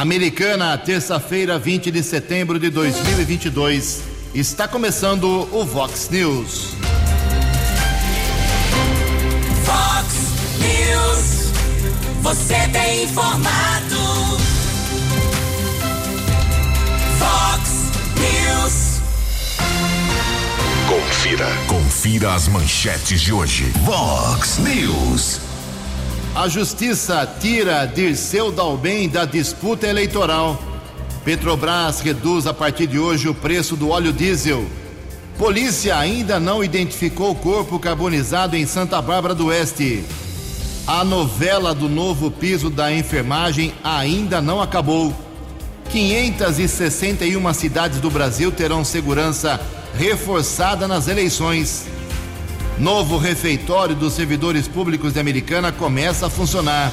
Americana, terça-feira, 20 de setembro de 2022. Está começando o Vox News. Vox News. Você tem informado. Vox News. Confira. Confira as manchetes de hoje. Vox News. A justiça tira Dirceu Dalben da disputa eleitoral. Petrobras reduz a partir de hoje o preço do óleo diesel. Polícia ainda não identificou o corpo carbonizado em Santa Bárbara do Oeste. A novela do novo piso da enfermagem ainda não acabou. 561 cidades do Brasil terão segurança reforçada nas eleições. Novo refeitório dos servidores públicos de Americana começa a funcionar.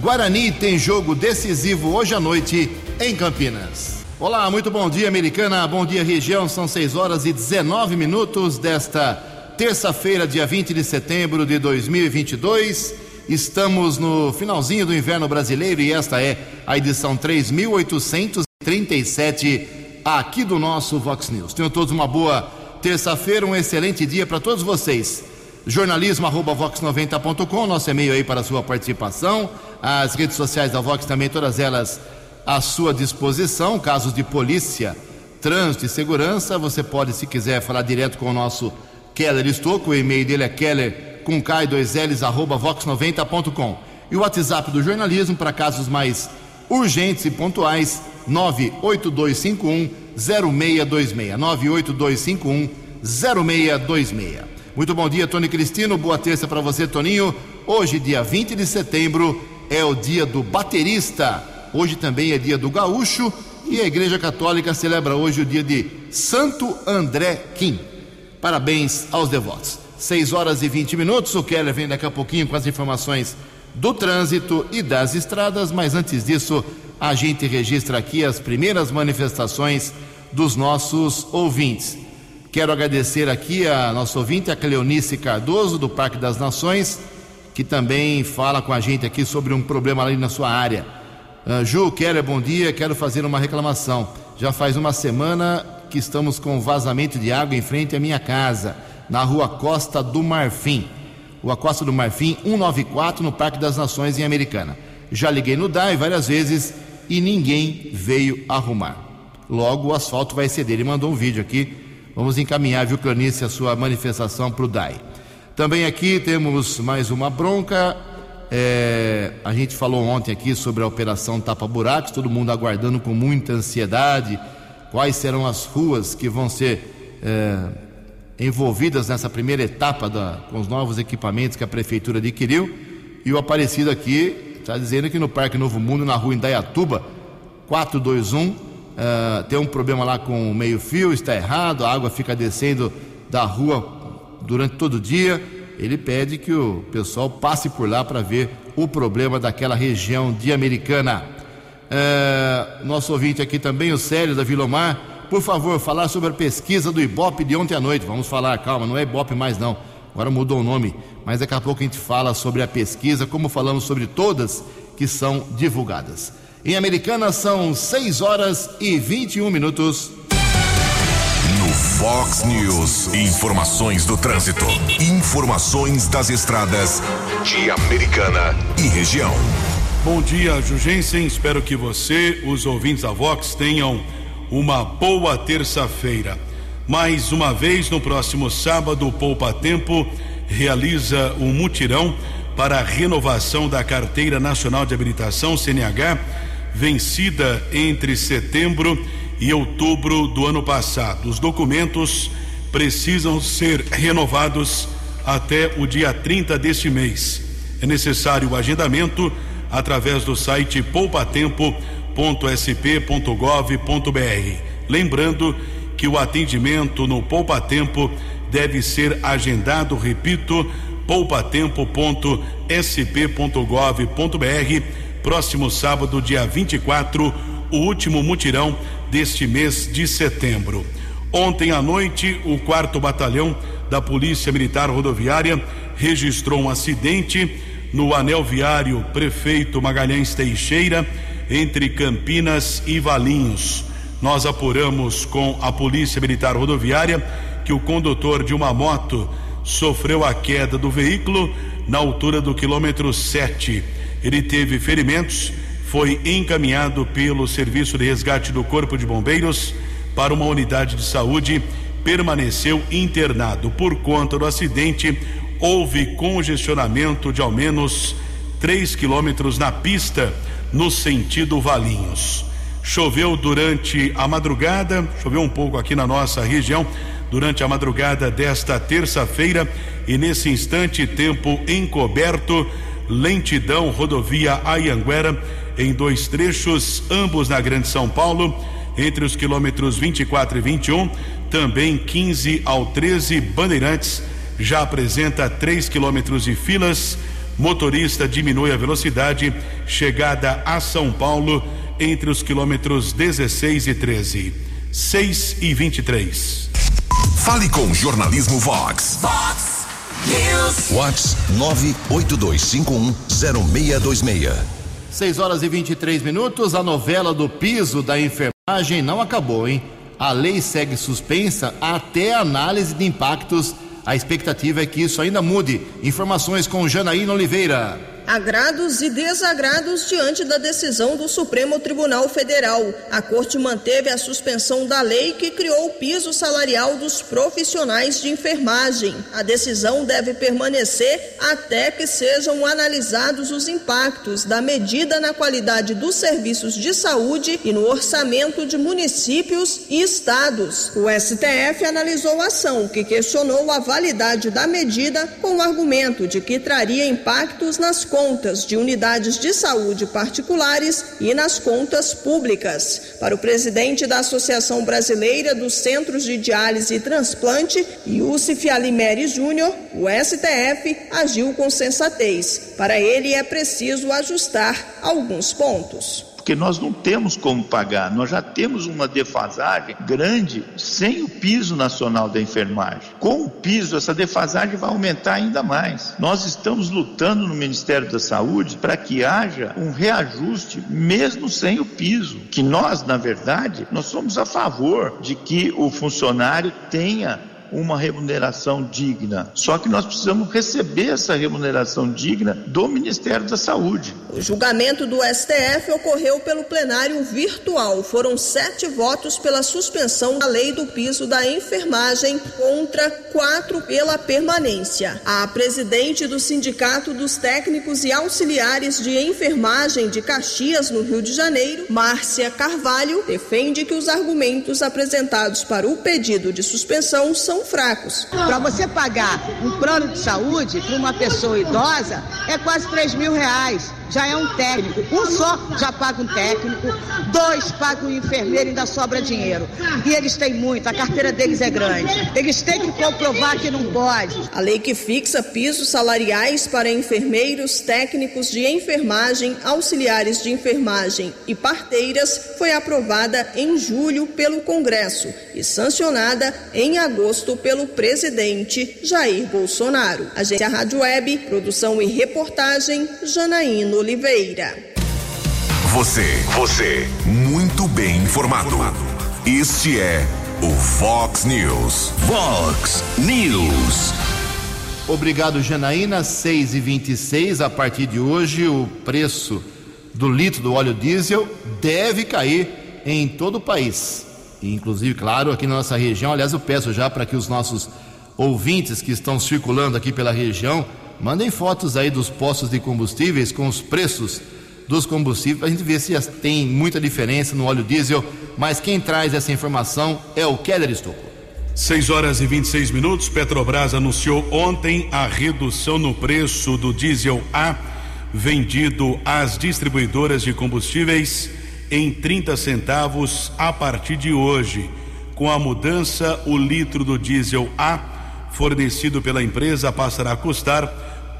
Guarani tem jogo decisivo hoje à noite em Campinas. Olá, muito bom dia, Americana. Bom dia, região. São 6 horas e 19 minutos desta terça-feira, dia 20 de setembro de 2022. Estamos no finalzinho do inverno brasileiro e esta é a edição 3837 aqui do nosso Vox News. Tenham todos uma boa terça-feira, um excelente dia para todos vocês. Jornalismo arroba vox90.com, nosso e-mail aí para a sua participação. As redes sociais da Vox também, todas elas à sua disposição. Casos de polícia, trânsito e segurança, você pode, se quiser, falar direto com o nosso Keller Estouco. O e-mail dele é keller com K2Ls arroba vox90.com. E o WhatsApp do jornalismo para casos mais urgentes e pontuais, 98251 0626. 98251 0626. Muito bom dia, Tony Cristino. Boa terça para você, Toninho. Hoje, dia 20 de setembro, é o dia do baterista. Hoje também é dia do gaúcho e a Igreja Católica celebra hoje o dia de Santo André Kim. Parabéns aos devotos. 6 horas e 20 minutos. O Keller vem daqui a pouquinho com as informações do trânsito e das estradas, mas antes disso, a gente registra aqui as primeiras manifestações dos nossos ouvintes. Quero agradecer aqui a nosso ouvinte, a Cleonice Cardoso, do Parque das Nações, que também fala com a gente aqui sobre um problema ali na sua área. Uh, Ju, Keller, bom dia. Quero fazer uma reclamação. Já faz uma semana que estamos com vazamento de água em frente à minha casa, na rua Costa do Marfim. Rua Costa do Marfim, 194, no Parque das Nações, em Americana. Já liguei no DAI várias vezes e ninguém veio arrumar. Logo o asfalto vai ceder. Ele mandou um vídeo aqui. Vamos encaminhar, viu, Clanice, a sua manifestação para o DAI. Também aqui temos mais uma bronca. É, a gente falou ontem aqui sobre a operação Tapa Buracos, todo mundo aguardando com muita ansiedade quais serão as ruas que vão ser é, envolvidas nessa primeira etapa da, com os novos equipamentos que a prefeitura adquiriu. E o Aparecido aqui está dizendo que no Parque Novo Mundo, na rua Indaiatuba, 421, uh, tem um problema lá com o meio-fio, está errado, a água fica descendo da rua durante todo o dia. Ele pede que o pessoal passe por lá para ver o problema daquela região de Americana. Uh, nosso ouvinte aqui também, o Célio da Vilomar, por favor, falar sobre a pesquisa do Ibope de ontem à noite. Vamos falar, calma, não é Ibope mais não. Agora mudou o nome, mas daqui a pouco a gente fala sobre a pesquisa, como falamos sobre todas que são divulgadas. Em Americana são 6 horas e 21 minutos. No Fox News, informações do trânsito, informações das estradas de Americana e região. Bom dia, Jugensen. Espero que você, os ouvintes da Vox, tenham uma boa terça-feira. Mais uma vez, no próximo sábado, o Poupa Tempo realiza um mutirão para a renovação da Carteira Nacional de Habilitação, CNH, vencida entre setembro e outubro do ano passado. Os documentos precisam ser renovados até o dia 30 deste mês. É necessário o agendamento através do site poupatempo.sp.gov.br. Lembrando que o atendimento no Poupa Tempo deve ser agendado, repito, poupatempo.sp.gov.br, próximo sábado, dia 24, o último mutirão deste mês de setembro. Ontem à noite, o quarto batalhão da Polícia Militar Rodoviária registrou um acidente no anel viário Prefeito Magalhães Teixeira, entre Campinas e Valinhos. Nós apuramos com a Polícia Militar Rodoviária que o condutor de uma moto sofreu a queda do veículo na altura do quilômetro 7. Ele teve ferimentos, foi encaminhado pelo Serviço de Resgate do Corpo de Bombeiros para uma unidade de saúde, permaneceu internado. Por conta do acidente, houve congestionamento de ao menos 3 quilômetros na pista no sentido Valinhos. Choveu durante a madrugada, choveu um pouco aqui na nossa região durante a madrugada desta terça-feira e nesse instante tempo encoberto, lentidão rodovia Ayanguera em dois trechos, ambos na Grande São Paulo, entre os quilômetros 24 e 21, também 15 ao 13 Bandeirantes já apresenta 3 quilômetros de filas. Motorista diminui a velocidade, chegada a São Paulo entre os quilômetros 16 e 13. 6 e 23. Fale com Jornalismo Vox. Vox News. Vox 982510626. 6 horas e 23 minutos. A novela do piso da enfermagem não acabou, hein? A lei segue suspensa até análise de impactos. A expectativa é que isso ainda mude. Informações com Janaína Oliveira. Agrados e desagrados diante da decisão do Supremo Tribunal Federal. A Corte manteve a suspensão da lei que criou o piso salarial dos profissionais de enfermagem. A decisão deve permanecer até que sejam analisados os impactos da medida na qualidade dos serviços de saúde e no orçamento de municípios e estados. O STF analisou a ação que questionou a validade da medida com o argumento de que traria impactos nas contas de unidades de saúde particulares e nas contas públicas. Para o presidente da Associação Brasileira dos Centros de Diálise e Transplante, Yusuf Alimeri Júnior, o STF agiu com sensatez. Para ele é preciso ajustar alguns pontos porque nós não temos como pagar, nós já temos uma defasagem grande sem o piso nacional da enfermagem. Com o piso, essa defasagem vai aumentar ainda mais. Nós estamos lutando no Ministério da Saúde para que haja um reajuste, mesmo sem o piso. Que nós, na verdade, nós somos a favor de que o funcionário tenha uma remuneração digna. Só que nós precisamos receber essa remuneração digna do Ministério da Saúde. O julgamento do STF ocorreu pelo plenário virtual. Foram sete votos pela suspensão da lei do piso da enfermagem contra quatro pela permanência. A presidente do Sindicato dos Técnicos e Auxiliares de Enfermagem de Caxias, no Rio de Janeiro, Márcia Carvalho, defende que os argumentos apresentados para o pedido de suspensão são fracos. Para você pagar um plano de saúde para uma pessoa idosa é quase 3 mil reais já é um técnico. Um só já paga um técnico, dois pagam um enfermeiro e ainda sobra dinheiro. E eles têm muito, a carteira deles é grande. Eles têm que comprovar que não pode. A lei que fixa pisos salariais para enfermeiros, técnicos de enfermagem, auxiliares de enfermagem e parteiras foi aprovada em julho pelo Congresso e sancionada em agosto pelo presidente Jair Bolsonaro. Agência Rádio Web, produção e reportagem Janaíno Oliveira. Você, você, muito bem informado. Este é o Fox News. Fox News. Obrigado, Janaína. 6 e 26 a partir de hoje, o preço do litro do óleo diesel deve cair em todo o país. Inclusive, claro, aqui na nossa região. Aliás, eu peço já para que os nossos ouvintes que estão circulando aqui pela região Mandem fotos aí dos postos de combustíveis com os preços dos combustíveis para a gente ver se tem muita diferença no óleo diesel. Mas quem traz essa informação é o Keller Estocco. 6 horas e 26 minutos. Petrobras anunciou ontem a redução no preço do diesel A vendido às distribuidoras de combustíveis em 30 centavos a partir de hoje. Com a mudança, o litro do diesel A fornecido pela empresa passará a custar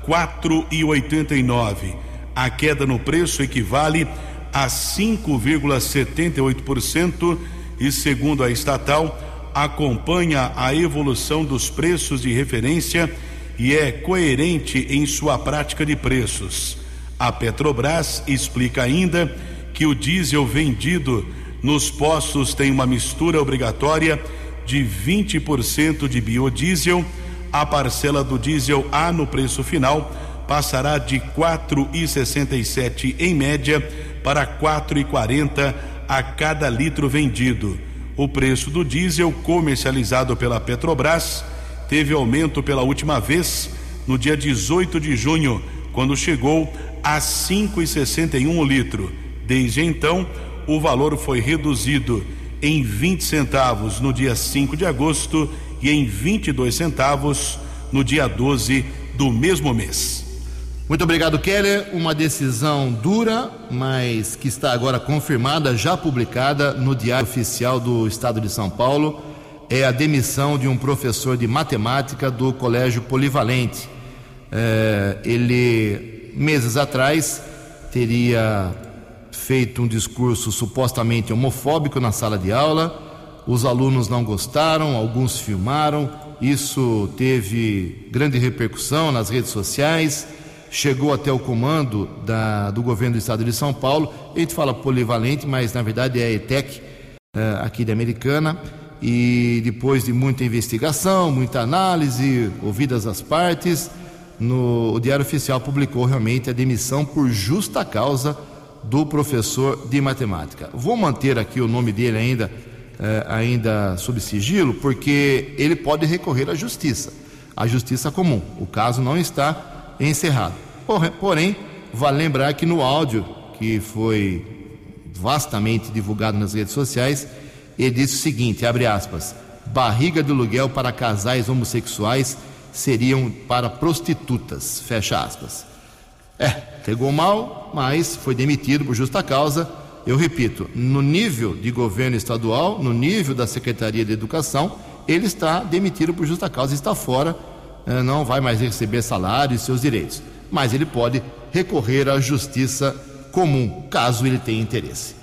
quatro e oitenta e nove. A queda no preço equivale a 5,78% e segundo a estatal acompanha a evolução dos preços de referência e é coerente em sua prática de preços. A Petrobras explica ainda que o diesel vendido nos postos tem uma mistura obrigatória de 20% de biodiesel. A parcela do diesel A no preço final passará de 4,67 em média para 4,40 a cada litro vendido. O preço do diesel comercializado pela Petrobras teve aumento pela última vez no dia 18 de junho, quando chegou a 5,61 o litro. Desde então, o valor foi reduzido em 20 centavos no dia 5 de agosto e em 22 centavos no dia 12 do mesmo mês. Muito obrigado, Keller. Uma decisão dura, mas que está agora confirmada, já publicada no Diário Oficial do Estado de São Paulo. É a demissão de um professor de matemática do Colégio Polivalente. É, ele, meses atrás, teria feito um discurso supostamente homofóbico na sala de aula. Os alunos não gostaram, alguns filmaram. Isso teve grande repercussão nas redes sociais chegou até o comando da, do governo do estado de São Paulo. A gente fala polivalente, mas na verdade é a ETEC, uh, aqui de Americana. E depois de muita investigação, muita análise, ouvidas as partes, no, o Diário Oficial publicou realmente a demissão por justa causa do professor de matemática. Vou manter aqui o nome dele ainda, uh, ainda sob sigilo, porque ele pode recorrer à justiça, à justiça comum. O caso não está encerrado. Porém, vale lembrar que no áudio que foi vastamente divulgado nas redes sociais, ele disse o seguinte, abre aspas, barriga de aluguel para casais homossexuais seriam para prostitutas, fecha aspas. É, pegou mal, mas foi demitido por justa causa. Eu repito, no nível de governo estadual, no nível da Secretaria de Educação, ele está demitido por justa causa, está fora eh, não vai mais receber salário e seus direitos, mas ele pode recorrer à justiça comum, caso ele tenha interesse.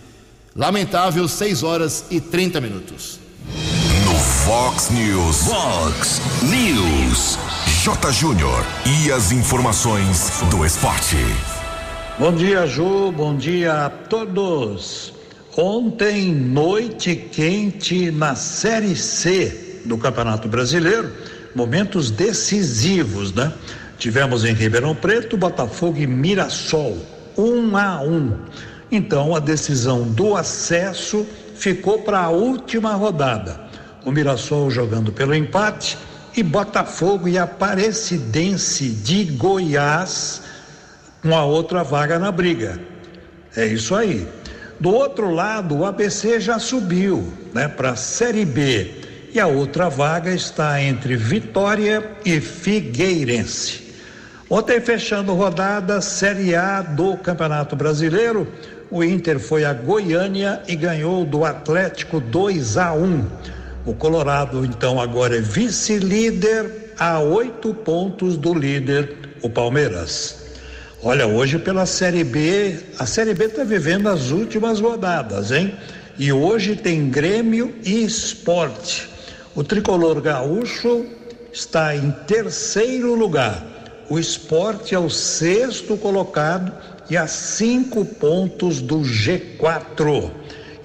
Lamentável, 6 horas e 30 minutos. No Fox News. Fox News. J. Júnior. E as informações do esporte. Bom dia, Ju. Bom dia a todos. Ontem, noite quente na Série C do Campeonato Brasileiro momentos decisivos, né? Tivemos em Ribeirão Preto, Botafogo e Mirassol, um a um. Então a decisão do acesso ficou para a última rodada. O Mirassol jogando pelo empate e Botafogo e Aparecidense de Goiás com a outra vaga na briga. É isso aí. Do outro lado, o ABC já subiu, né, para a Série B e a outra vaga está entre Vitória e Figueirense. Ontem, fechando rodada Série A do Campeonato Brasileiro, o Inter foi a Goiânia e ganhou do Atlético 2 a 1. O Colorado, então, agora é vice-líder a oito pontos do líder, o Palmeiras. Olha, hoje pela Série B, a Série B está vivendo as últimas rodadas, hein? E hoje tem Grêmio e Esporte. O tricolor gaúcho está em terceiro lugar. O esporte é o sexto colocado e a cinco pontos do G4.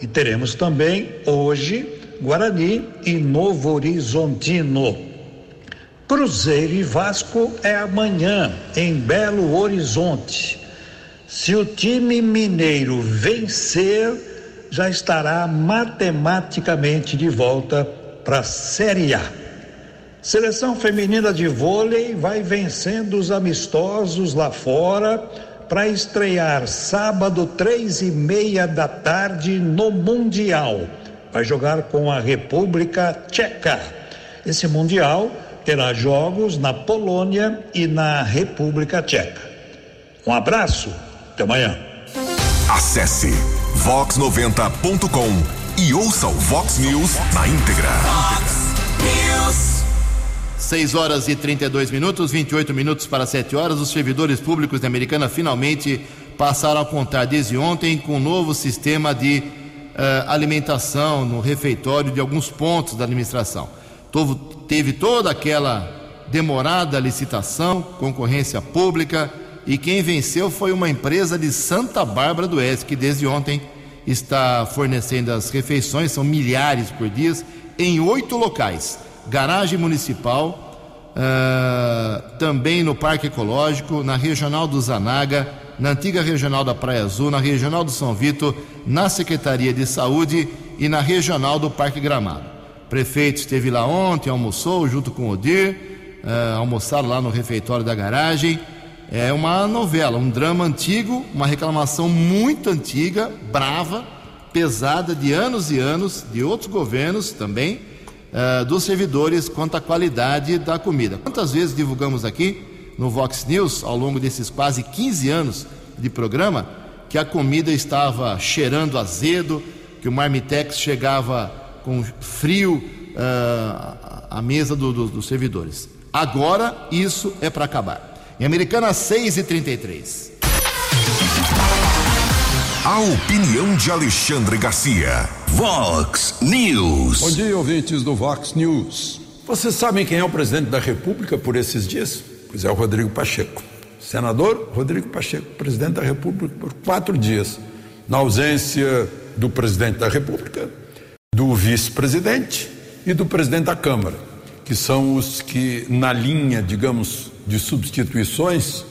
E teremos também hoje Guarani e Novo Horizontino. Cruzeiro e Vasco é amanhã em Belo Horizonte. Se o time mineiro vencer, já estará matematicamente de volta para a Série A. Seleção feminina de vôlei vai vencendo os amistosos lá fora para estrear sábado, três e meia da tarde no Mundial. Vai jogar com a República Tcheca. Esse Mundial terá jogos na Polônia e na República Tcheca. Um abraço, até amanhã. Acesse vox90.com e ouça o Vox News na íntegra. Vox News. 6 horas e 32 minutos, 28 minutos para 7 horas. Os servidores públicos da Americana finalmente passaram a contar desde ontem com um novo sistema de uh, alimentação no refeitório de alguns pontos da administração. Teve toda aquela demorada licitação, concorrência pública e quem venceu foi uma empresa de Santa Bárbara do Oeste, que desde ontem está fornecendo as refeições, são milhares por dia, em oito locais: garagem municipal, uh, também no Parque Ecológico, na Regional do Zanaga, na antiga Regional da Praia Azul, na Regional do São Vito, na Secretaria de Saúde e na Regional do Parque Gramado. Prefeito esteve lá ontem, almoçou junto com o Odir, uh, almoçaram lá no refeitório da garagem é uma novela, um drama antigo, uma reclamação muito antiga, brava, pesada, de anos e anos, de outros governos também, uh, dos servidores quanto à qualidade da comida. Quantas vezes divulgamos aqui no Vox News, ao longo desses quase 15 anos de programa, que a comida estava cheirando azedo, que o marmitex chegava com frio uh, à mesa do, do, dos servidores. Agora isso é para acabar. Em Americana 6 e 33. A opinião de Alexandre Garcia. Vox News. Bom dia, ouvintes do Vox News. Vocês sabem quem é o presidente da República por esses dias? Pois é o Rodrigo Pacheco. Senador Rodrigo Pacheco, presidente da República por quatro dias. Na ausência do presidente da República, vice-presidente e do presidente da Câmara, que são os que, na linha, digamos, de substituições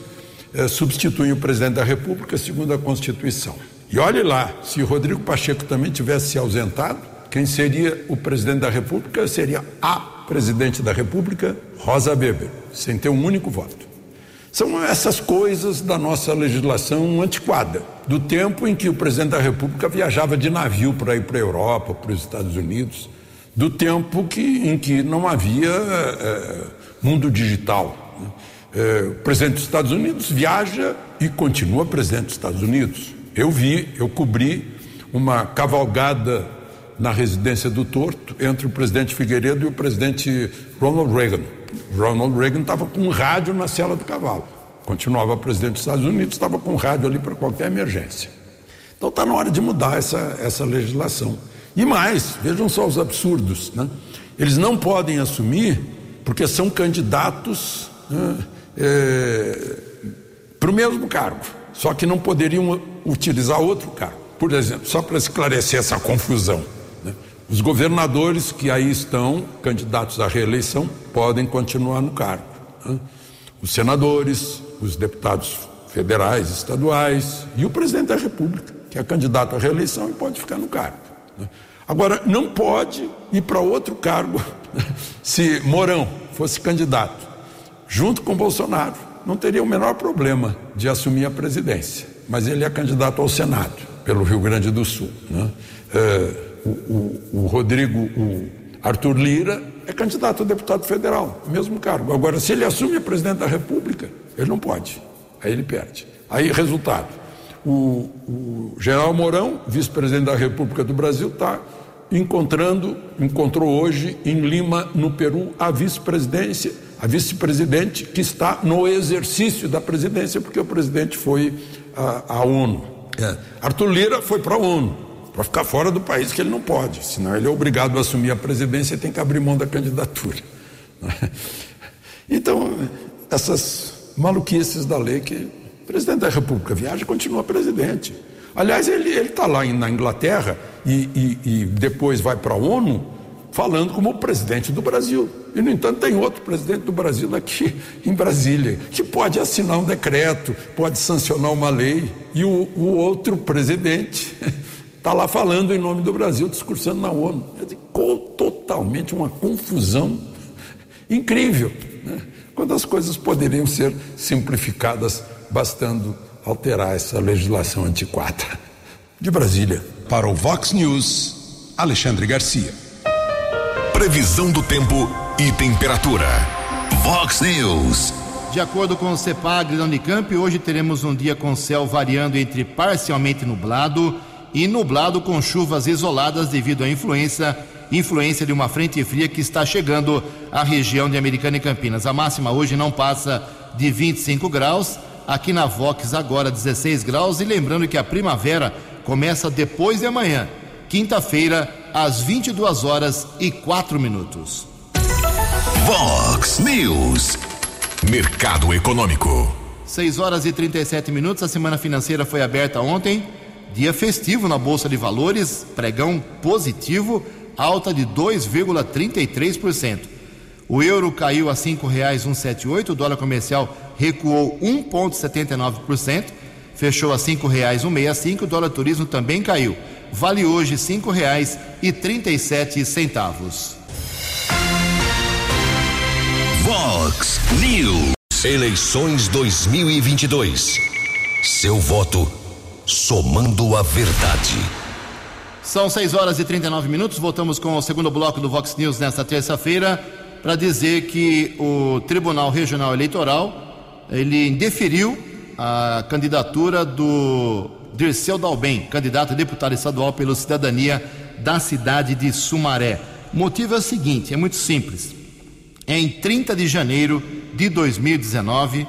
eh, substituem o presidente da República segundo a Constituição. E olhe lá, se Rodrigo Pacheco também tivesse se ausentado, quem seria o presidente da República seria a presidente da República, Rosa Weber, sem ter um único voto. São essas coisas da nossa legislação antiquada, do tempo em que o presidente da República viajava de navio para ir para a Europa, para os Estados Unidos, do tempo que, em que não havia é, mundo digital. É, o presidente dos Estados Unidos viaja e continua presidente dos Estados Unidos. Eu vi, eu cobri uma cavalgada na residência do Torto entre o presidente Figueiredo e o presidente Ronald Reagan. Ronald Reagan estava com um rádio na cela do cavalo. Continuava presidente dos Estados Unidos, estava com um rádio ali para qualquer emergência. Então está na hora de mudar essa, essa legislação. E mais, vejam só os absurdos. Né? Eles não podem assumir porque são candidatos né, é, para o mesmo cargo, só que não poderiam utilizar outro cargo. Por exemplo, só para esclarecer essa confusão, os governadores que aí estão, candidatos à reeleição, podem continuar no cargo. Né, os senadores, os deputados federais, estaduais e o presidente da República, que é candidato à reeleição e pode ficar no cargo. Né. Agora, não pode ir para outro cargo se Mourão fosse candidato junto com Bolsonaro, não teria o menor problema de assumir a presidência. Mas ele é candidato ao Senado, pelo Rio Grande do Sul. Né? É, o, o, o, Rodrigo, o Arthur Lira, é candidato a deputado federal, mesmo cargo. Agora, se ele assume a presidente da República, ele não pode. Aí ele perde. Aí, resultado: o, o general Mourão, vice-presidente da República do Brasil, está encontrando, encontrou hoje em Lima, no Peru, a vice-presidência a vice-presidente que está no exercício da presidência, porque o presidente foi à, ONU. É. Arthur Lira foi para a ONU, para ficar fora do país, que ele não pode, senão ele é obrigado a assumir a presidência e tem que abrir mão da candidatura. Então, essas maluquices da lei que o presidente da República viaja continua presidente. Aliás, ele está lá na Inglaterra e, e, e depois vai para a ONU falando como presidente do Brasil. E, no entanto, tem outro presidente do Brasil aqui em Brasília, que pode assinar um decreto, pode sancionar uma lei, e o, o outro presidente está lá falando em nome do Brasil, discursando na ONU. com totalmente uma confusão incrível, né? quando as coisas poderiam ser simplificadas, bastando alterar essa legislação antiquada. De Brasília. Para o Vox News, Alexandre Garcia. Previsão do tempo e temperatura. Vox News. De acordo com o CEPAG da Unicamp, hoje teremos um dia com céu variando entre parcialmente nublado e nublado com chuvas isoladas devido à influência, influência de uma frente fria que está chegando à região de Americana e Campinas. A máxima hoje não passa de 25 graus, aqui na Vox agora 16 graus e lembrando que a primavera começa depois de amanhã, quinta-feira, às 22 horas e 4 minutos. Vox News. Mercado Econômico. 6 horas e 37 minutos. A semana financeira foi aberta ontem. Dia festivo na Bolsa de Valores, pregão positivo, alta de 2,33%. O euro caiu a R$ 5,178, o dólar comercial recuou 1,79%, fechou a R$ 5,165, o dólar turismo também caiu. Vale hoje R$ 5,37. Vox News. Eleições 2022. Seu voto somando a verdade. São 6 horas e 39 minutos. Voltamos com o segundo bloco do Vox News nesta terça-feira para dizer que o Tribunal Regional Eleitoral ele indeferiu a candidatura do Dirceu Dalben, candidato a deputado estadual pela cidadania da cidade de Sumaré. O motivo é o seguinte: é muito simples. Em 30 de janeiro de 2019, uh,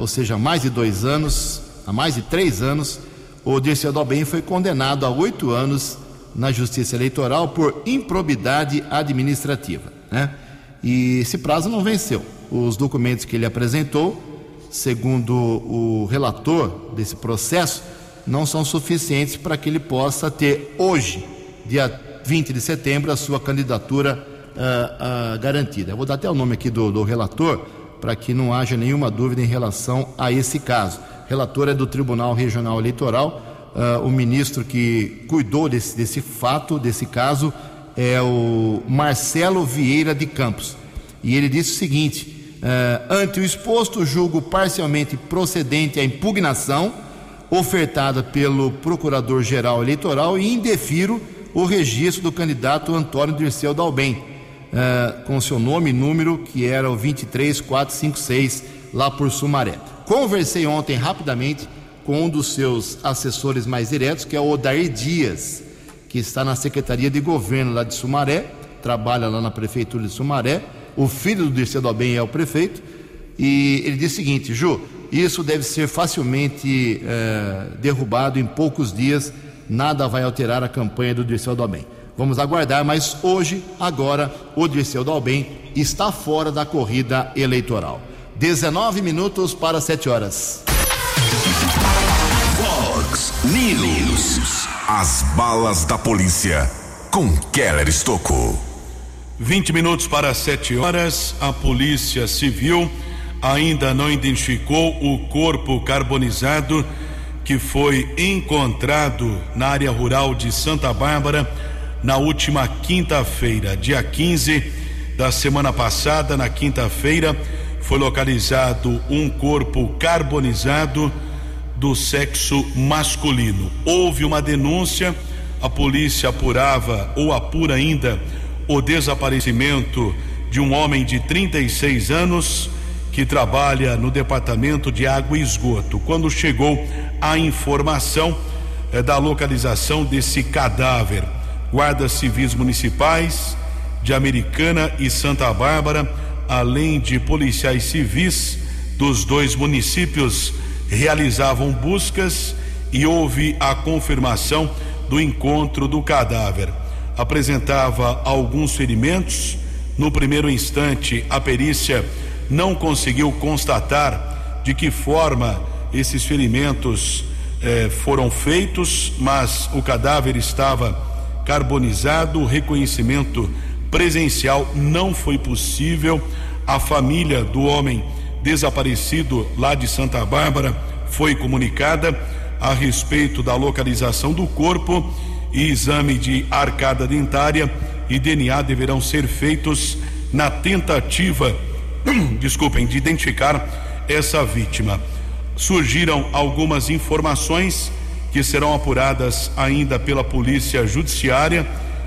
ou seja, mais de dois anos, há mais de três anos, o Dirceu Dalben foi condenado a oito anos na Justiça Eleitoral por improbidade administrativa. Né? E esse prazo não venceu. Os documentos que ele apresentou, segundo o relator desse processo, não são suficientes para que ele possa ter hoje, dia 20 de setembro, a sua candidatura uh, uh, garantida. Eu vou dar até o nome aqui do, do relator para que não haja nenhuma dúvida em relação a esse caso. Relator é do Tribunal Regional Eleitoral. Uh, o ministro que cuidou desse, desse fato, desse caso, é o Marcelo Vieira de Campos. E ele disse o seguinte: ante o exposto, julgo parcialmente procedente a impugnação ofertada pelo Procurador-Geral Eleitoral e indefiro o registro do candidato Antônio Dirceu Dalben, uh, com seu nome e número, que era o 23456, lá por Sumaré. Conversei ontem rapidamente com um dos seus assessores mais diretos, que é o Odair Dias, que está na Secretaria de Governo lá de Sumaré, trabalha lá na Prefeitura de Sumaré. O filho do Dirceu Dalben é o prefeito. E ele disse o seguinte: Ju, isso deve ser facilmente é, derrubado em poucos dias. Nada vai alterar a campanha do Dirceu Dalben. Vamos aguardar, mas hoje, agora, o Dirceu Dalben está fora da corrida eleitoral. 19 minutos para 7 horas. Fox News. As balas da polícia com Keller Estocou. 20 minutos para 7 horas, a Polícia Civil ainda não identificou o corpo carbonizado que foi encontrado na área rural de Santa Bárbara na última quinta-feira, dia 15 da semana passada, na quinta-feira, foi localizado um corpo carbonizado do sexo masculino. Houve uma denúncia, a polícia apurava ou apura ainda o desaparecimento de um homem de 36 anos que trabalha no departamento de água e esgoto. Quando chegou a informação é, da localização desse cadáver, guardas civis municipais de Americana e Santa Bárbara, além de policiais civis dos dois municípios, realizavam buscas e houve a confirmação do encontro do cadáver. Apresentava alguns ferimentos. No primeiro instante, a perícia não conseguiu constatar de que forma esses ferimentos eh, foram feitos, mas o cadáver estava carbonizado, o reconhecimento presencial não foi possível. A família do homem desaparecido lá de Santa Bárbara foi comunicada a respeito da localização do corpo e exame de arcada dentária e DNA deverão ser feitos na tentativa desculpem, de identificar essa vítima. Surgiram algumas informações que serão apuradas ainda pela Polícia Judiciária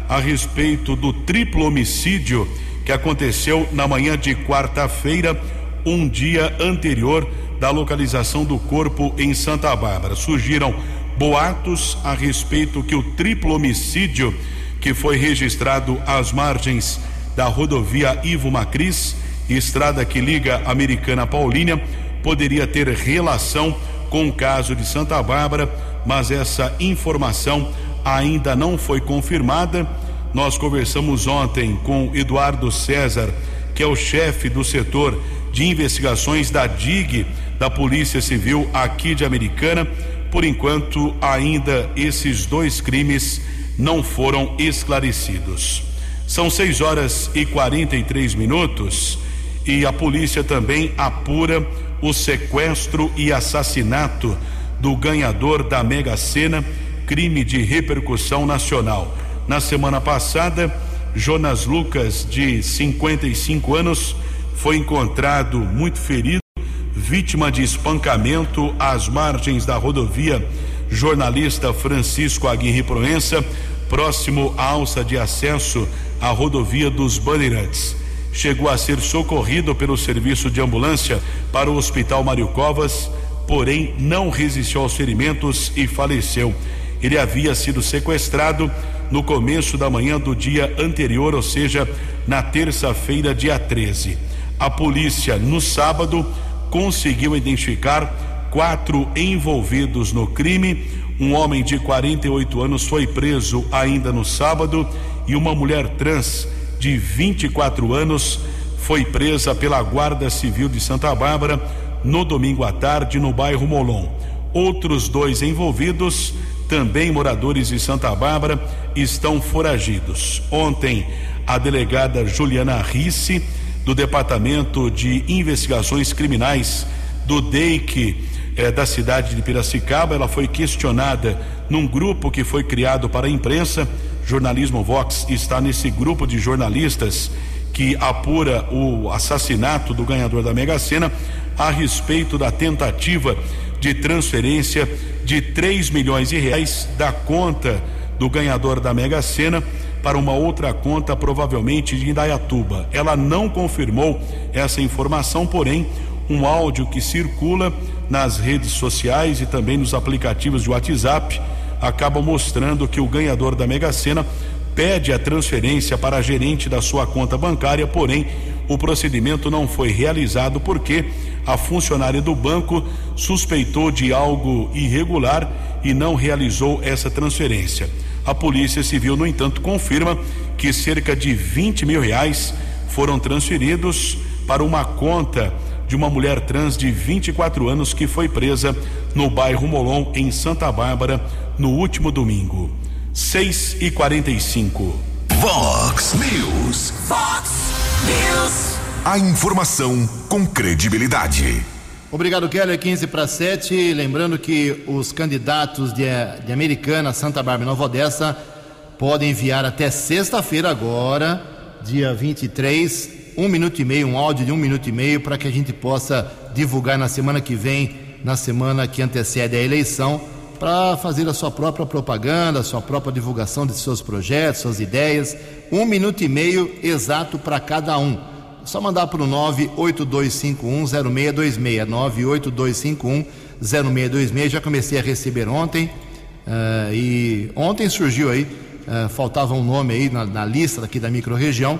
a respeito do triplo homicídio que aconteceu na manhã de quarta-feira, um dia anterior da localização do corpo em Santa Bárbara. Surgiram boatos a respeito que o triplo homicídio que foi registrado às margens da rodovia Ivo Macris estrada que liga Americana a Paulínia, poderia ter relação com o caso de Santa Bárbara, mas essa informação ainda não foi confirmada. Nós conversamos ontem com Eduardo César, que é o chefe do setor de investigações da DIG da Polícia Civil aqui de Americana. Por enquanto, ainda esses dois crimes não foram esclarecidos. São 6 horas e 43 minutos e a polícia também apura o sequestro e assassinato do ganhador da Mega Sena, crime de repercussão nacional. Na semana passada, Jonas Lucas, de 55 anos, foi encontrado muito ferido, vítima de espancamento às margens da rodovia jornalista Francisco Aguirre Proença, próximo à alça de acesso à rodovia dos Bandeirantes. Chegou a ser socorrido pelo serviço de ambulância para o Hospital Mário Covas, porém não resistiu aos ferimentos e faleceu. Ele havia sido sequestrado no começo da manhã do dia anterior, ou seja, na terça-feira, dia 13. A polícia, no sábado, conseguiu identificar quatro envolvidos no crime. Um homem de 48 anos foi preso ainda no sábado e uma mulher trans de 24 anos foi presa pela Guarda Civil de Santa Bárbara no domingo à tarde no bairro Molon. Outros dois envolvidos também moradores de Santa Bárbara, estão foragidos. Ontem, a delegada Juliana Risse, do Departamento de Investigações Criminais do DEIC eh, da cidade de Piracicaba, ela foi questionada num grupo que foi criado para a imprensa. Jornalismo Vox está nesse grupo de jornalistas que apura o assassinato do ganhador da Mega Sena a respeito da tentativa de transferência de 3 milhões de reais da conta do ganhador da Mega Sena para uma outra conta, provavelmente de Indaiatuba. Ela não confirmou essa informação, porém, um áudio que circula nas redes sociais e também nos aplicativos de WhatsApp acaba mostrando que o ganhador da Mega Sena pede a transferência para a gerente da sua conta bancária, porém o procedimento não foi realizado porque a funcionária do banco suspeitou de algo irregular e não realizou essa transferência. A Polícia Civil, no entanto, confirma que cerca de 20 mil reais foram transferidos para uma conta de uma mulher trans de 24 anos que foi presa no bairro Molon, em Santa Bárbara, no último domingo. 6 e 45 Vox News. Fox News. A informação com credibilidade. Obrigado, Keller. 15 para 7. Lembrando que os candidatos de, de Americana, Santa Bárbara e Nova Odessa podem enviar até sexta-feira, agora, dia 23, um minuto e meio, um áudio de um minuto e meio, para que a gente possa divulgar na semana que vem, na semana que antecede a eleição, para fazer a sua própria propaganda, a sua própria divulgação de seus projetos, suas ideias. Um minuto e meio exato para cada um. Só mandar para o 982510626. 982510626. Já comecei a receber ontem. Uh, e ontem surgiu aí, uh, faltava um nome aí na, na lista aqui da microrregião.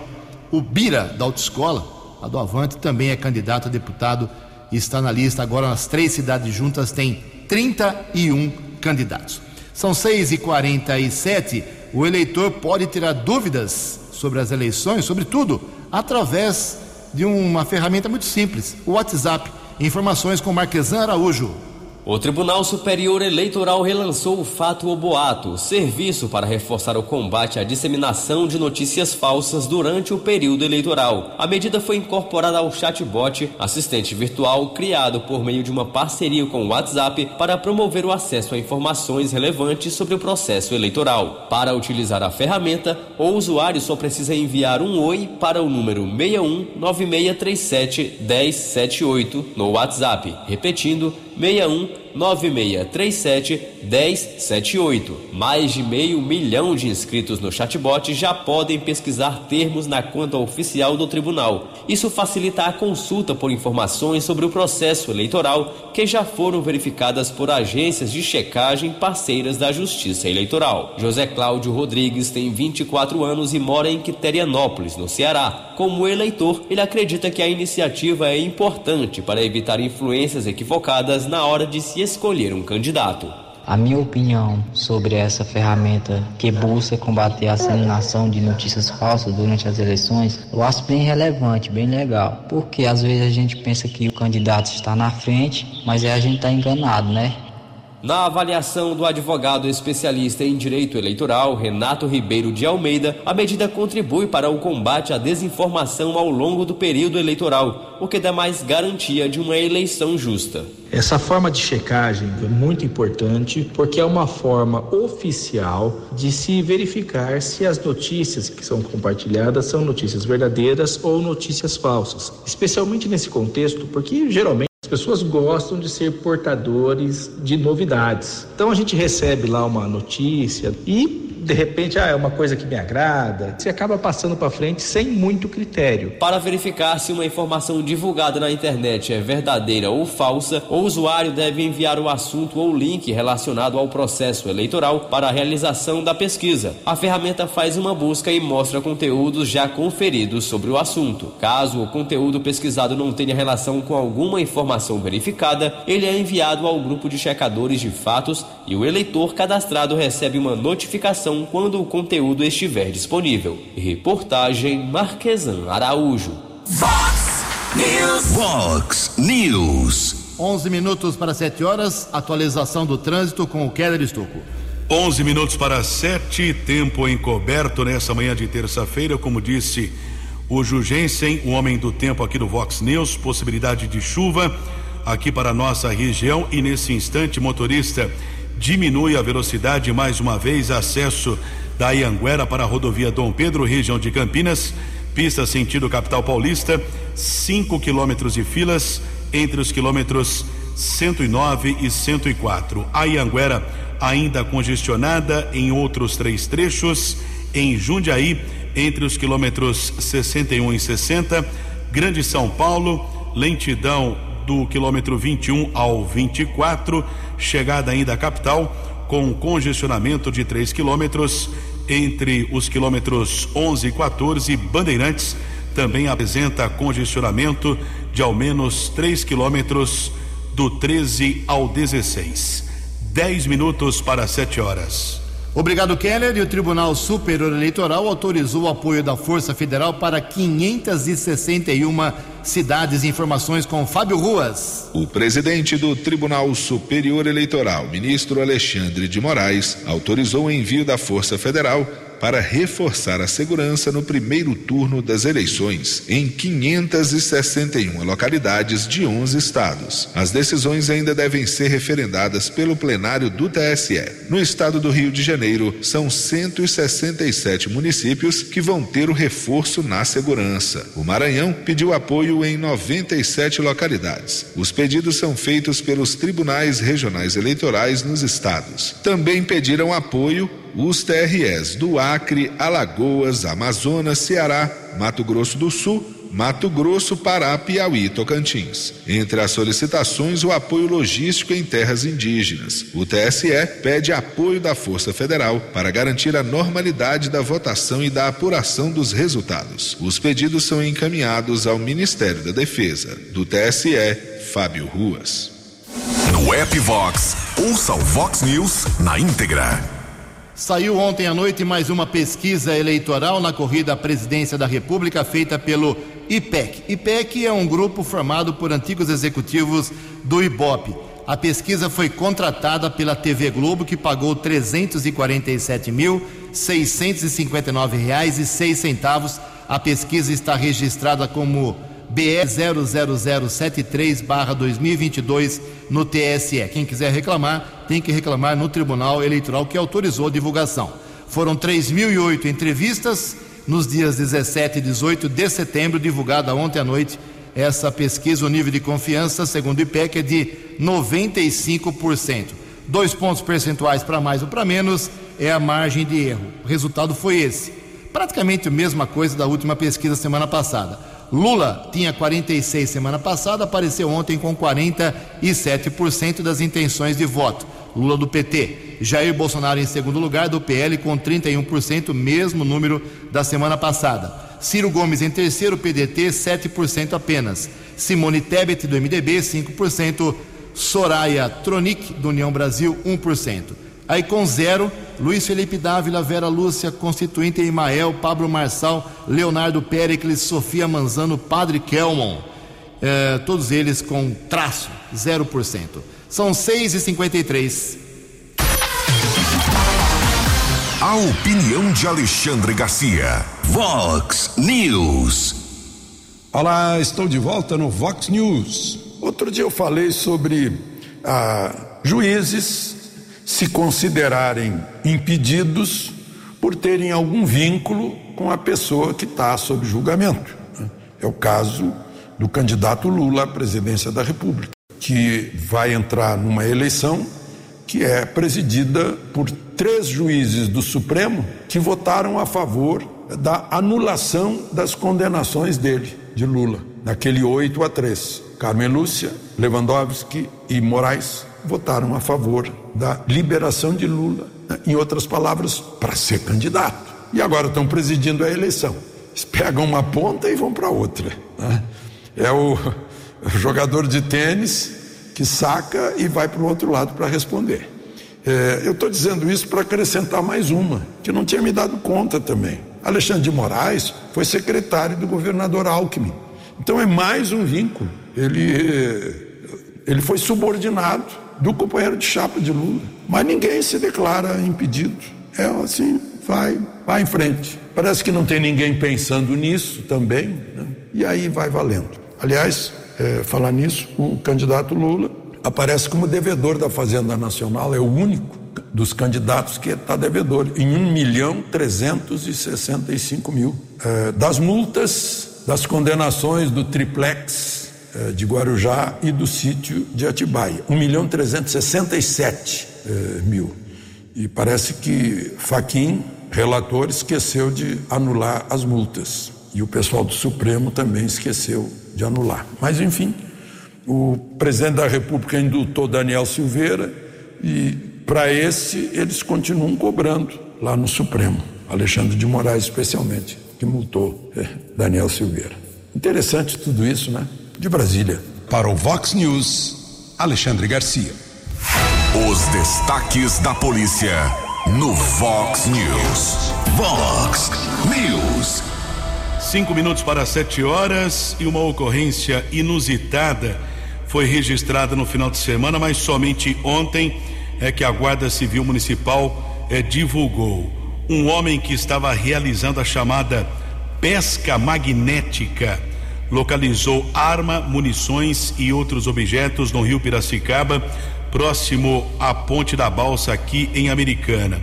O Bira, da autoescola, a do Avante, também é candidato a deputado e está na lista. Agora, nas três cidades juntas, tem 31 candidatos. São 6 e 47 O eleitor pode tirar dúvidas sobre as eleições, sobre tudo, através de uma ferramenta muito simples: o WhatsApp. Informações com Marquesan Araújo. O Tribunal Superior Eleitoral relançou o fato ou boato, serviço para reforçar o combate à disseminação de notícias falsas durante o período eleitoral. A medida foi incorporada ao chatbot, assistente virtual criado por meio de uma parceria com o WhatsApp para promover o acesso a informações relevantes sobre o processo eleitoral. Para utilizar a ferramenta, o usuário só precisa enviar um oi para o número 61 9637 1078 no WhatsApp, repetindo 61 9637 1078. Mais de meio milhão de inscritos no chatbot já podem pesquisar termos na conta oficial do tribunal. Isso facilita a consulta por informações sobre o processo eleitoral que já foram verificadas por agências de checagem parceiras da Justiça Eleitoral. José Cláudio Rodrigues tem 24 anos e mora em Quiterianópolis, no Ceará. Como eleitor, ele acredita que a iniciativa é importante para evitar influências equivocadas na hora de se escolher um candidato. A minha opinião sobre essa ferramenta que busca combater a disseminação de notícias falsas durante as eleições, eu acho bem relevante, bem legal. Porque às vezes a gente pensa que o candidato está na frente, mas é a gente está enganado, né? Na avaliação do advogado especialista em direito eleitoral, Renato Ribeiro de Almeida, a medida contribui para o combate à desinformação ao longo do período eleitoral, o que dá mais garantia de uma eleição justa. Essa forma de checagem é muito importante porque é uma forma oficial de se verificar se as notícias que são compartilhadas são notícias verdadeiras ou notícias falsas. Especialmente nesse contexto, porque geralmente as pessoas gostam de ser portadores de novidades. Então a gente recebe lá uma notícia e de repente, ah, é uma coisa que me agrada, você acaba passando para frente sem muito critério. Para verificar se uma informação divulgada na internet é verdadeira ou falsa, o usuário deve enviar o assunto ou link relacionado ao processo eleitoral para a realização da pesquisa. A ferramenta faz uma busca e mostra conteúdos já conferidos sobre o assunto. Caso o conteúdo pesquisado não tenha relação com alguma informação verificada, ele é enviado ao grupo de checadores de fatos e o eleitor cadastrado recebe uma notificação quando o conteúdo estiver disponível. Reportagem Marquesan Araújo. Fox News. Fox News. 11 minutos para 7 horas, atualização do trânsito com o Keller Estocco. 11 minutos para 7, tempo encoberto nessa manhã de terça-feira, como disse o Jugensen, o homem do tempo aqui do Vox News, possibilidade de chuva aqui para a nossa região e nesse instante, motorista diminui a velocidade mais uma vez, acesso da Ianguera para a rodovia Dom Pedro, região de Campinas, pista sentido capital paulista, 5 quilômetros de filas entre os quilômetros 109 e 104. A Ianguera ainda congestionada em outros três trechos, em Jundiaí, entre os quilômetros 61 e 60, Grande São Paulo, lentidão do quilômetro 21 ao 24, chegada ainda à capital, com congestionamento de 3 quilômetros entre os quilômetros 11 e 14. Bandeirantes também apresenta congestionamento de ao menos 3 quilômetros do 13 ao 16. 10 minutos para 7 horas. Obrigado, Keller. E o Tribunal Superior Eleitoral autorizou o apoio da Força Federal para 561 cidades. Informações com Fábio Ruas. O presidente do Tribunal Superior Eleitoral, ministro Alexandre de Moraes, autorizou o envio da Força Federal para reforçar a segurança no primeiro turno das eleições em 561 localidades de 11 estados. As decisões ainda devem ser referendadas pelo plenário do TSE. No estado do Rio de Janeiro, são 167 municípios que vão ter o reforço na segurança. O Maranhão pediu apoio em 97 localidades. Os pedidos são feitos pelos tribunais regionais eleitorais nos estados. Também pediram apoio os TREs do Acre, Alagoas, Amazonas, Ceará, Mato Grosso do Sul, Mato Grosso, Pará, Piauí e Tocantins. Entre as solicitações, o apoio logístico em terras indígenas. O TSE pede apoio da Força Federal para garantir a normalidade da votação e da apuração dos resultados. Os pedidos são encaminhados ao Ministério da Defesa. Do TSE, Fábio Ruas. No app Vox, ouça o Vox News na íntegra. Saiu ontem à noite mais uma pesquisa eleitoral na corrida à presidência da República feita pelo IPEC. IPEC é um grupo formado por antigos executivos do IBOP. A pesquisa foi contratada pela TV Globo, que pagou R$ 347.659,06. A pesquisa está registrada como BE 00073/2022 no TSE. Quem quiser reclamar, tem que reclamar no Tribunal Eleitoral que autorizou a divulgação. Foram 3.008 entrevistas nos dias 17 e 18 de setembro, divulgada ontem à noite. Essa pesquisa, o nível de confiança, segundo o IPEC, é de 95%. Dois pontos percentuais para mais ou para menos é a margem de erro. O resultado foi esse. Praticamente a mesma coisa da última pesquisa semana passada. Lula tinha 46 semana passada, apareceu ontem com 47% das intenções de voto. Lula do PT. Jair Bolsonaro em segundo lugar, do PL com 31%, mesmo número da semana passada. Ciro Gomes em terceiro, PDT 7% apenas. Simone Tebet do MDB 5%. Soraya Tronic, do União Brasil, 1%. Aí com zero, Luiz Felipe Dávila, Vera Lúcia, Constituinte Imael, Pablo Marçal, Leonardo Pericles, Sofia Manzano, Padre Kelmon. É, todos eles com traço, 0%. São 6h53. A opinião de Alexandre Garcia. Vox News. Olá, estou de volta no Vox News. Outro dia eu falei sobre ah, juízes se considerarem impedidos por terem algum vínculo com a pessoa que está sob julgamento. É o caso do candidato Lula à presidência da República, que vai entrar numa eleição que é presidida por três juízes do Supremo que votaram a favor da anulação das condenações dele, de Lula, naquele 8 a 3. Carmen Lúcia, Lewandowski e Moraes votaram a favor da liberação de Lula, em outras palavras, para ser candidato. E agora estão presidindo a eleição. Eles pegam uma ponta e vão para outra. Né? É o jogador de tênis que saca e vai para o outro lado para responder. É, eu estou dizendo isso para acrescentar mais uma, que não tinha me dado conta também. Alexandre de Moraes foi secretário do governador Alckmin. Então é mais um vínculo. Ele, ele foi subordinado do companheiro de chapa de Lula. Mas ninguém se declara impedido. É assim, vai, vai em frente. Parece que não tem ninguém pensando nisso também, né? e aí vai valendo. Aliás, é, falar nisso, o candidato Lula aparece como devedor da Fazenda Nacional, é o único dos candidatos que está devedor, em 1 milhão 365 mil. É, das multas, das condenações do triplex é, de Guarujá e do sítio de Atibaia, 1 milhão 367 é, mil. E parece que Faquim, relator, esqueceu de anular as multas. E o pessoal do Supremo também esqueceu de anular. Mas, enfim, o presidente da República indultou Daniel Silveira e, para esse, eles continuam cobrando lá no Supremo. Alexandre de Moraes, especialmente, que multou é, Daniel Silveira. Interessante tudo isso, né? De Brasília. Para o Vox News, Alexandre Garcia. Os destaques da polícia no Vox News. Vox News. Cinco minutos para sete horas e uma ocorrência inusitada foi registrada no final de semana, mas somente ontem é que a Guarda Civil Municipal é, divulgou um homem que estava realizando a chamada pesca magnética localizou arma, munições e outros objetos no rio Piracicaba, próximo à Ponte da Balsa, aqui em Americana.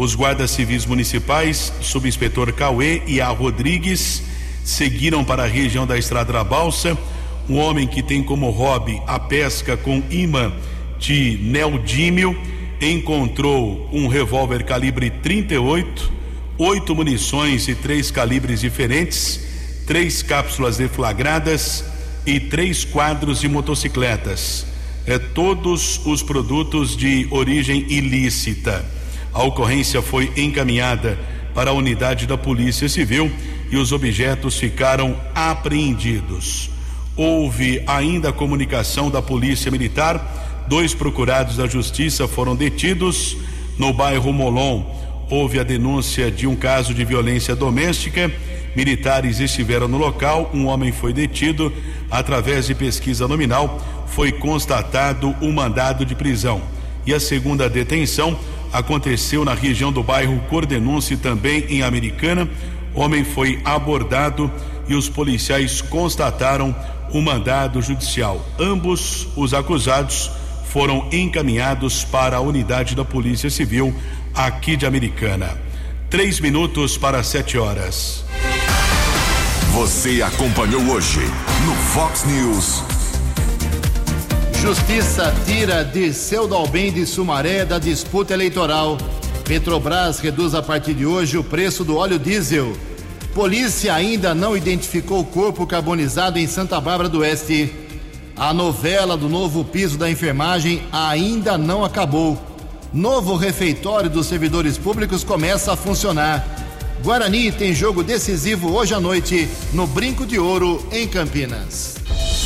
Os guardas civis municipais, subinspetor Cauê e a Rodrigues, seguiram para a região da Estrada da Balsa. Um homem que tem como hobby a pesca com imã de neodímio encontrou um revólver calibre 38, oito munições e três calibres diferentes, três cápsulas deflagradas e três quadros de motocicletas. É, todos os produtos de origem ilícita. A ocorrência foi encaminhada para a unidade da Polícia Civil e os objetos ficaram apreendidos. Houve ainda comunicação da Polícia Militar, dois procurados da Justiça foram detidos no bairro Molon. Houve a denúncia de um caso de violência doméstica. Militares estiveram no local, um homem foi detido. Através de pesquisa nominal, foi constatado um mandado de prisão. E a segunda detenção aconteceu na região do bairro Cordenunce, também em Americana. Homem foi abordado e os policiais constataram o mandado judicial. Ambos os acusados foram encaminhados para a unidade da Polícia Civil aqui de Americana. Três minutos para sete horas. Você acompanhou hoje no Fox News. Justiça tira de seu Dalbem de Sumaré da disputa eleitoral. Petrobras reduz a partir de hoje o preço do óleo diesel. Polícia ainda não identificou o corpo carbonizado em Santa Bárbara do Oeste. A novela do novo piso da enfermagem ainda não acabou. Novo refeitório dos servidores públicos começa a funcionar. Guarani tem jogo decisivo hoje à noite no Brinco de Ouro, em Campinas.